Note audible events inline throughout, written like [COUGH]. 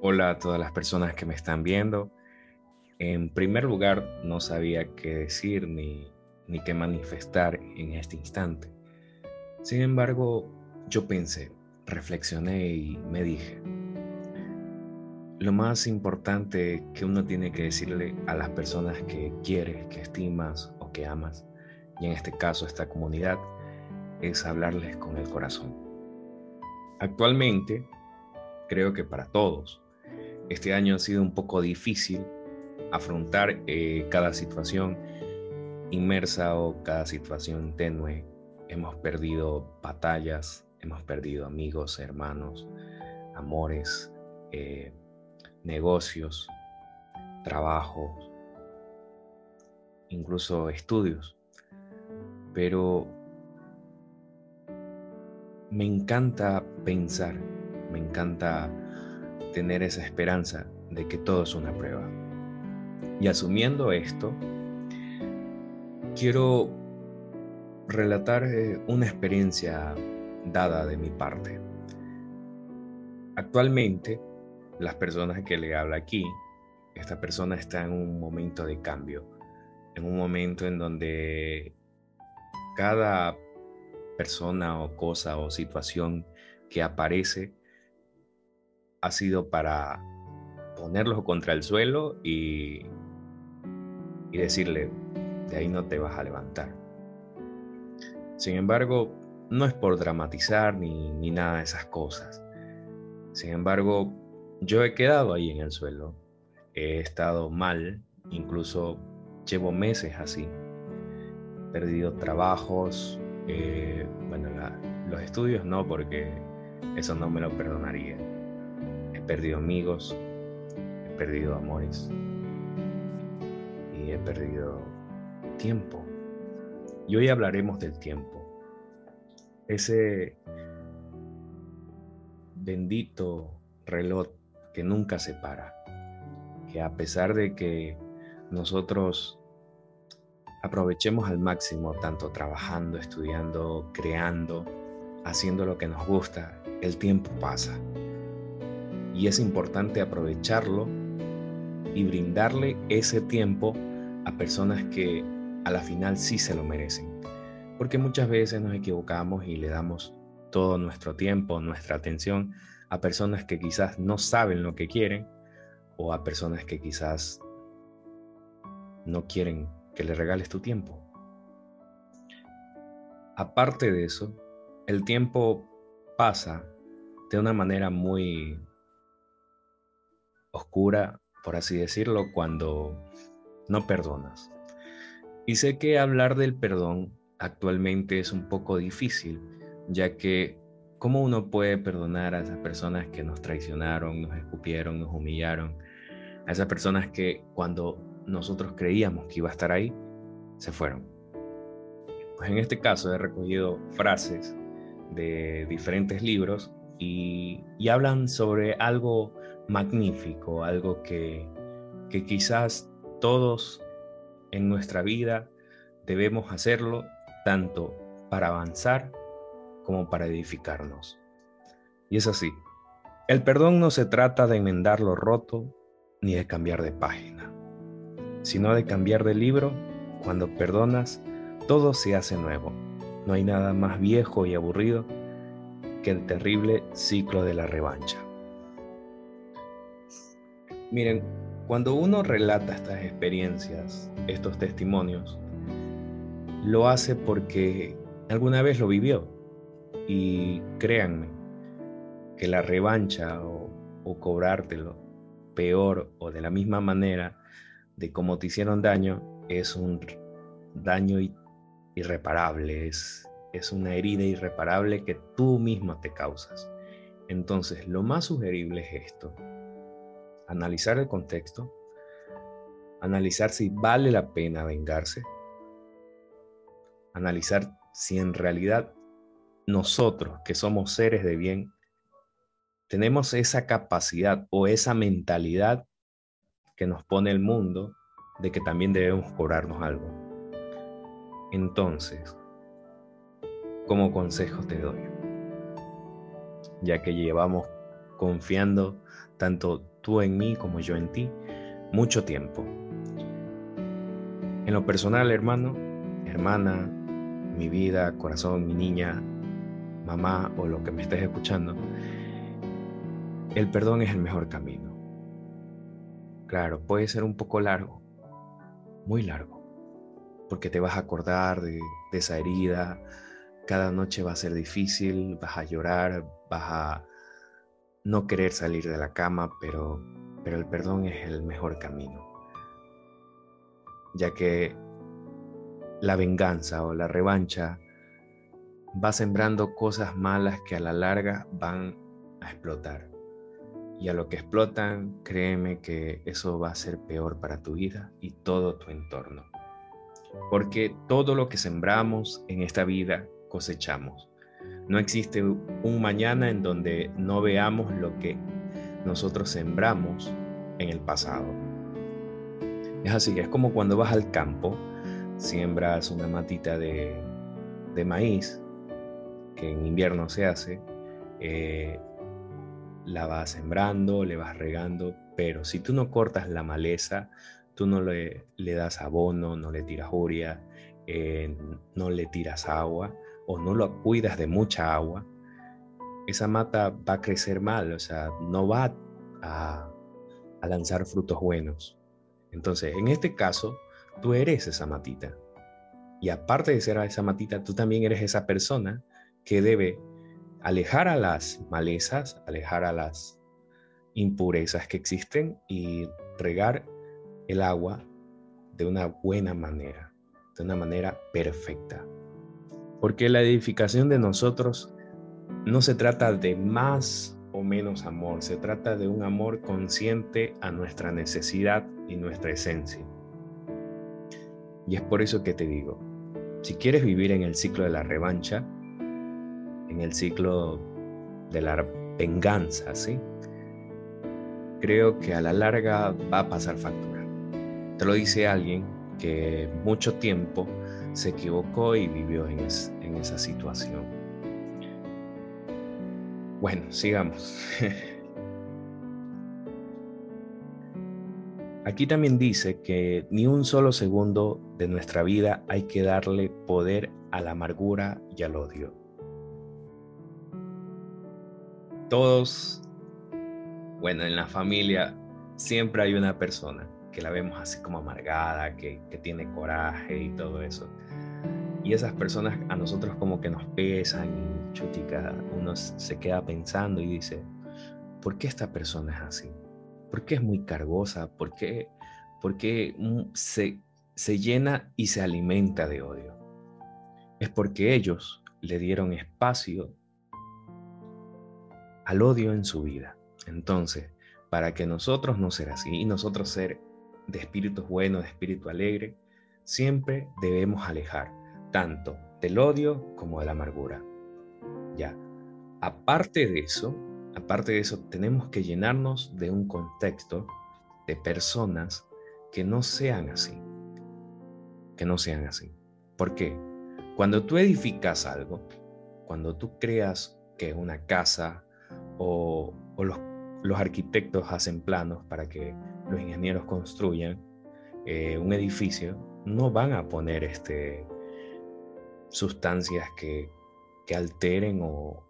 Hola a todas las personas que me están viendo. En primer lugar, no sabía qué decir ni, ni qué manifestar en este instante. Sin embargo, yo pensé, reflexioné y me dije, lo más importante que uno tiene que decirle a las personas que quieres, que estimas o que amas, y en este caso esta comunidad, es hablarles con el corazón. Actualmente, creo que para todos, este año ha sido un poco difícil afrontar eh, cada situación inmersa o cada situación tenue. Hemos perdido batallas, hemos perdido amigos, hermanos, amores, eh, negocios, trabajos, incluso estudios. Pero me encanta pensar, me encanta tener esa esperanza de que todo es una prueba. Y asumiendo esto, quiero relatar eh, una experiencia dada de mi parte. Actualmente, las personas que le habla aquí, esta persona está en un momento de cambio, en un momento en donde cada persona o cosa o situación que aparece ha sido para ponerlo contra el suelo y, y decirle, de ahí no te vas a levantar. Sin embargo, no es por dramatizar ni, ni nada de esas cosas. Sin embargo, yo he quedado ahí en el suelo. He estado mal, incluso llevo meses así. He perdido trabajos, eh, bueno, los estudios no, porque eso no me lo perdonaría perdido amigos, he perdido amores y he perdido tiempo. Y hoy hablaremos del tiempo. Ese bendito reloj que nunca se para, que a pesar de que nosotros aprovechemos al máximo, tanto trabajando, estudiando, creando, haciendo lo que nos gusta, el tiempo pasa y es importante aprovecharlo y brindarle ese tiempo a personas que a la final sí se lo merecen. Porque muchas veces nos equivocamos y le damos todo nuestro tiempo, nuestra atención a personas que quizás no saben lo que quieren o a personas que quizás no quieren que le regales tu tiempo. Aparte de eso, el tiempo pasa de una manera muy oscura, por así decirlo, cuando no perdonas. Y sé que hablar del perdón actualmente es un poco difícil, ya que ¿cómo uno puede perdonar a esas personas que nos traicionaron, nos escupieron, nos humillaron? A esas personas que cuando nosotros creíamos que iba a estar ahí, se fueron. Pues en este caso he recogido frases de diferentes libros y, y hablan sobre algo magnífico, algo que, que quizás todos en nuestra vida debemos hacerlo tanto para avanzar como para edificarnos. Y es así. El perdón no se trata de enmendar lo roto ni de cambiar de página, sino de cambiar de libro. Cuando perdonas, todo se hace nuevo. No hay nada más viejo y aburrido que el terrible ciclo de la revancha. Miren, cuando uno relata estas experiencias, estos testimonios, lo hace porque alguna vez lo vivió. Y créanme que la revancha o, cobrártelo peor o de la misma manera de cómo te hicieron daño es un daño irreparable, es, es una herida irreparable que tú mismo te causas. Entonces, lo más sugerible es esto, analizar el contexto, analizar si vale la pena vengarse, analizar si en realidad nosotros, que somos seres de bien, tenemos esa capacidad o esa mentalidad que nos pone el mundo de que también debemos cobrarnos algo. Entonces, como consejo te doy, ya que llevamos confiando tanto tú en mí como yo en ti mucho tiempo. En lo personal, hermano, hermana, mi vida, corazón, mi niña, mamá o lo que me estés escuchando, el perdón es el mejor camino. Claro, puede ser un poco largo, muy largo, porque te vas a acordar de, esa herida, cada noche va a ser difícil, vas a llorar, vas a no querer salir de la cama, pero, pero el perdón es el mejor camino, ya que la venganza o la revancha va sembrando cosas malas que a la larga van a explotar. Y a lo que explotan, créeme que eso va a ser peor para tu vida y todo tu entorno. Porque todo lo que sembramos en esta vida cosechamos. No existe un mañana en donde no veamos lo que nosotros sembramos en el pasado. Es así, es como cuando vas al campo, siembras una matita de, maíz, que en invierno se hace, eh, la vas sembrando, le vas regando, pero si tú no cortas la maleza, tú no le, das abono, no le tiras uria, eh, no le tiras agua o no lo cuidas de mucha agua, esa mata va a crecer mal, o sea, no va a, a lanzar frutos buenos. Entonces, en este caso, tú eres esa matita. Y aparte de ser esa matita, tú también eres esa persona que debe alejar a las malezas, alejar a las impurezas que existen y regar el agua de una buena manera, de una manera perfecta. Porque la edificación de nosotros no se trata de más o menos amor, se trata de un amor consciente a nuestra necesidad y nuestra esencia. Y es por eso que te digo, si quieres vivir en el ciclo de la revancha, en el ciclo de la venganza, ¿sí? Creo que a la larga va a pasar factura. Te lo dice alguien que mucho tiempo se equivocó y vivió en, esa situación. Bueno, sigamos. [LAUGHS] Aquí también dice que ni un solo segundo de nuestra vida hay que darle poder a la amargura y al odio todos, bueno, en la familia siempre hay una persona que la vemos así como amargada, que, tiene coraje y todo eso. Y esas personas a nosotros como que nos pesan y chutica, uno se queda pensando y dice, ¿por qué esta persona es así? ¿Por qué es muy cargosa? ¿Por qué, por qué se, se llena y se alimenta de odio? Es porque ellos le dieron espacio al odio en su vida. Entonces, para que nosotros no ser así y nosotros ser de espíritu bueno, de espíritu alegre, siempre debemos alejar tanto del odio como de la amargura. Ya, aparte de eso, aparte de eso, tenemos que llenarnos de un contexto de personas que no sean así. Que no sean así. ¿Por qué? Cuando tú edificas algo, cuando tú creas que una casa, o, los, arquitectos hacen planos para que los ingenieros construyan eh, un edificio, no van a poner este, sustancias que, alteren o,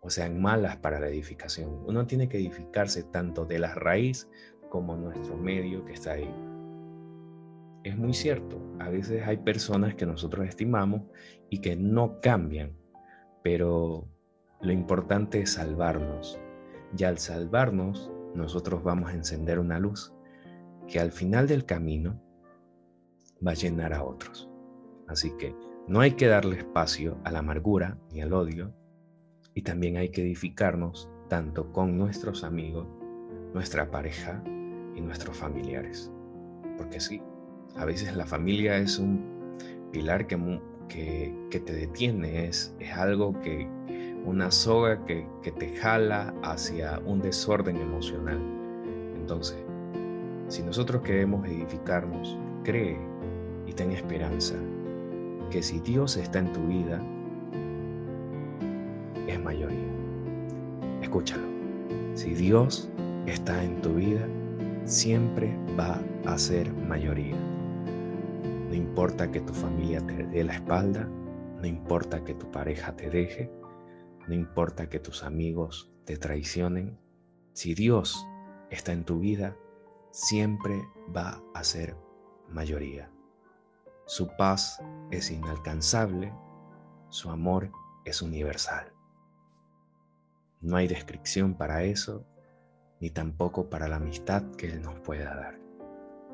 o sean malas para la edificación. Uno tiene que edificarse tanto de la raíz como nuestro medio que está ahí. Es muy cierto, a veces hay personas que nosotros estimamos y que no cambian, pero lo importante es salvarnos. Y al salvarnos, nosotros vamos a encender una luz que al final del camino va a llenar a otros. Así que no hay que darle espacio a la amargura ni al odio y también hay que edificarnos tanto con nuestros amigos, nuestra pareja y nuestros familiares. Porque sí, a veces la familia es un pilar que, que, te detiene, es, es algo que, una soga que, te jala hacia un desorden emocional. Entonces, si nosotros queremos edificarnos, cree y ten esperanza que si Dios está en tu vida, es mayoría. Escúchalo. Si Dios está en tu vida, siempre va a ser mayoría. No importa que tu familia te dé la espalda, no importa que tu pareja te deje, no importa que tus amigos te traicionen, si Dios está en tu vida, siempre va a ser mayoría. Su paz es inalcanzable, su amor es universal. No hay descripción para eso, ni tampoco para la amistad que Él nos pueda dar.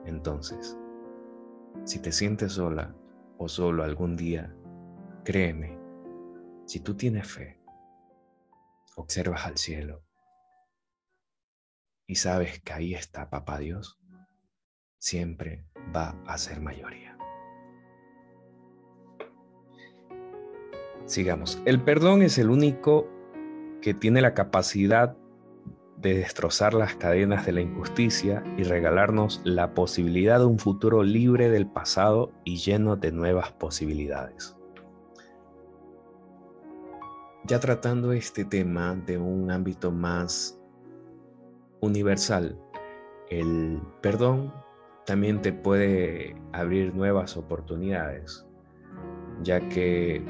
Entonces, si te sientes sola o solo algún día, créeme, si tú tienes fe, observas al cielo y sabes que ahí está Papá Dios, siempre va a ser mayoría. Sigamos. El perdón es el único que tiene la capacidad de destrozar las cadenas de la injusticia y regalarnos la posibilidad de un futuro libre del pasado y lleno de nuevas posibilidades. Ya tratando este tema de un ámbito más universal, el perdón también te puede abrir nuevas oportunidades, ya que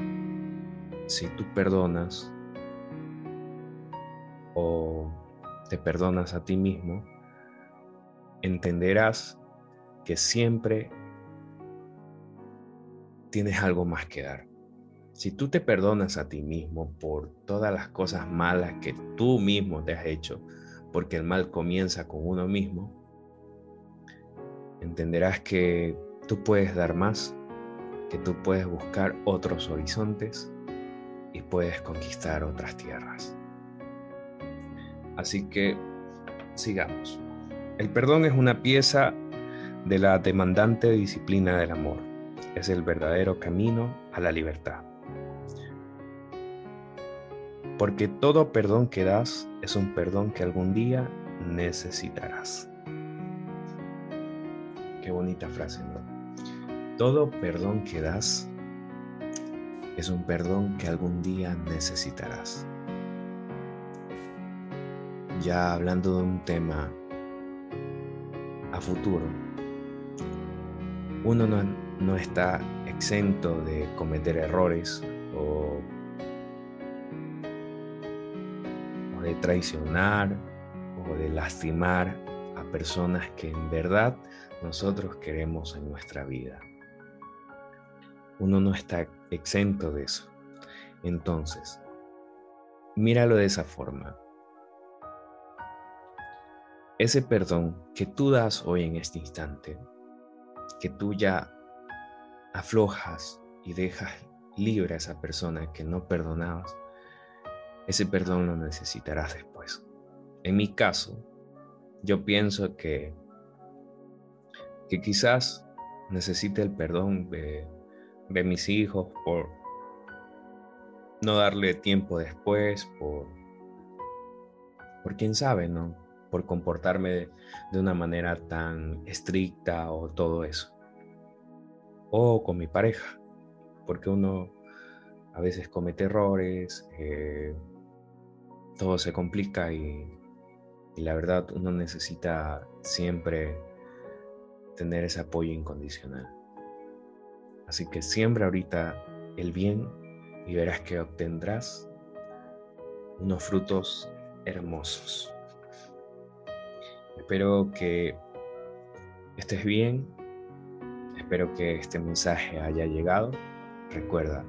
si tú perdonas o te perdonas a ti mismo, entenderás que siempre tienes algo más que dar. Si tú te perdonas a ti mismo por todas las cosas malas que tú mismo te has hecho, porque el mal comienza con uno mismo, entenderás que tú puedes dar más, que tú puedes buscar otros horizontes y puedes conquistar otras tierras. Así que sigamos. El perdón es una pieza de la demandante disciplina del amor. Es el verdadero camino a la libertad. Porque todo perdón que das es un perdón que algún día necesitarás. Qué bonita frase, ¿no? Todo perdón que das es un perdón que algún día necesitarás ya hablando de un tema a futuro, uno no, está exento de cometer errores o, de traicionar o de lastimar a personas que en verdad nosotros queremos en nuestra vida. Uno no está exento de eso. Entonces, míralo de esa forma ese perdón que tú das hoy en este instante, que tú ya aflojas y dejas libre a esa persona que no perdonabas, ese perdón lo necesitarás después. En mi caso, yo pienso que, que quizás necesite el perdón de, de mis hijos por no darle tiempo después, por, por quién sabe, ¿no? por comportarme de una manera tan estricta o todo eso. O con mi pareja, porque uno a veces comete errores, eh, todo se complica y, la verdad uno necesita siempre tener ese apoyo incondicional. Así que siembra ahorita el bien y verás que obtendrás unos frutos hermosos. Espero que estés bien. Espero que este mensaje haya llegado. Recuerda,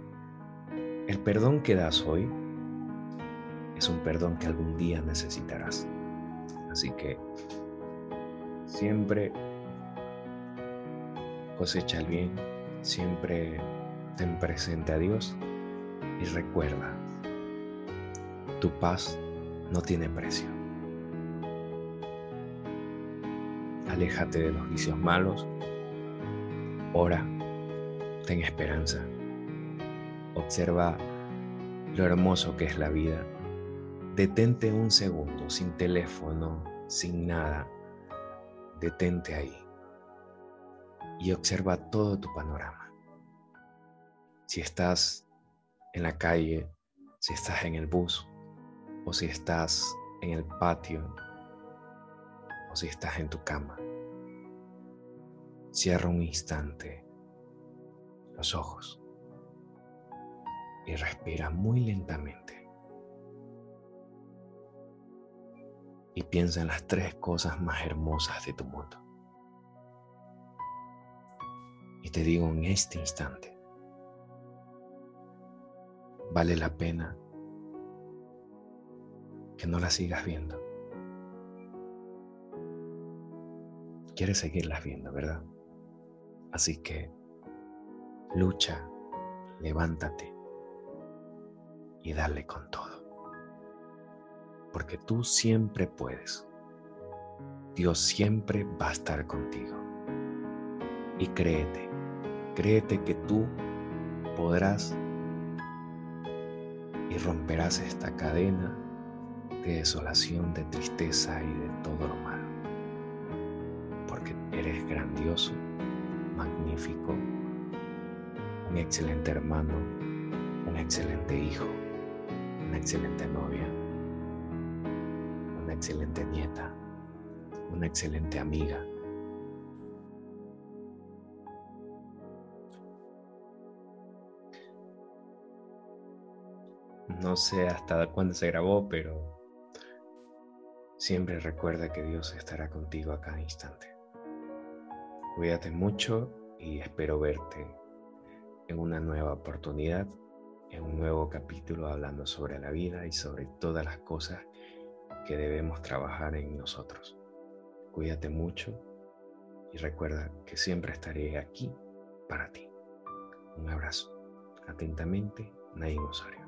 el perdón que das hoy es un perdón que algún día necesitarás. Así que siempre cosecha el bien, siempre ten presente a Dios y recuerda, tu paz no tiene precio. aléjate de los vicios malos, ora, ten esperanza, observa lo hermoso que es la vida, detente un segundo, sin teléfono, sin nada, detente ahí y observa todo tu panorama. Si estás en la calle, si estás en el bus o si estás en el patio o si estás en tu cama, cierra un instante los ojos y respira muy lentamente. Y piensa en las tres cosas más hermosas de tu mundo. Y te digo en este instante, vale la pena que no las sigas viendo. Quieres seguirlas viendo, ¿verdad? Así que lucha, levántate y dale con todo. Porque tú siempre puedes. Dios siempre va a estar contigo. Y créete, créete que tú podrás y romperás esta cadena de desolación, de tristeza y de todo lo malo. Porque eres grandioso, magnífico, un excelente hermano, un excelente hijo, una excelente novia, excelente nieta, una excelente amiga. No sé hasta cuándo se grabó, pero siempre recuerda que Dios estará contigo a cada instante. Cuídate mucho y espero verte en una nueva oportunidad, en un nuevo capítulo hablando sobre la vida y sobre todas las cosas que debemos trabajar en nosotros. Cuídate mucho y recuerda que siempre estaré aquí para ti. Un abrazo. Atentamente, Naim Osorio.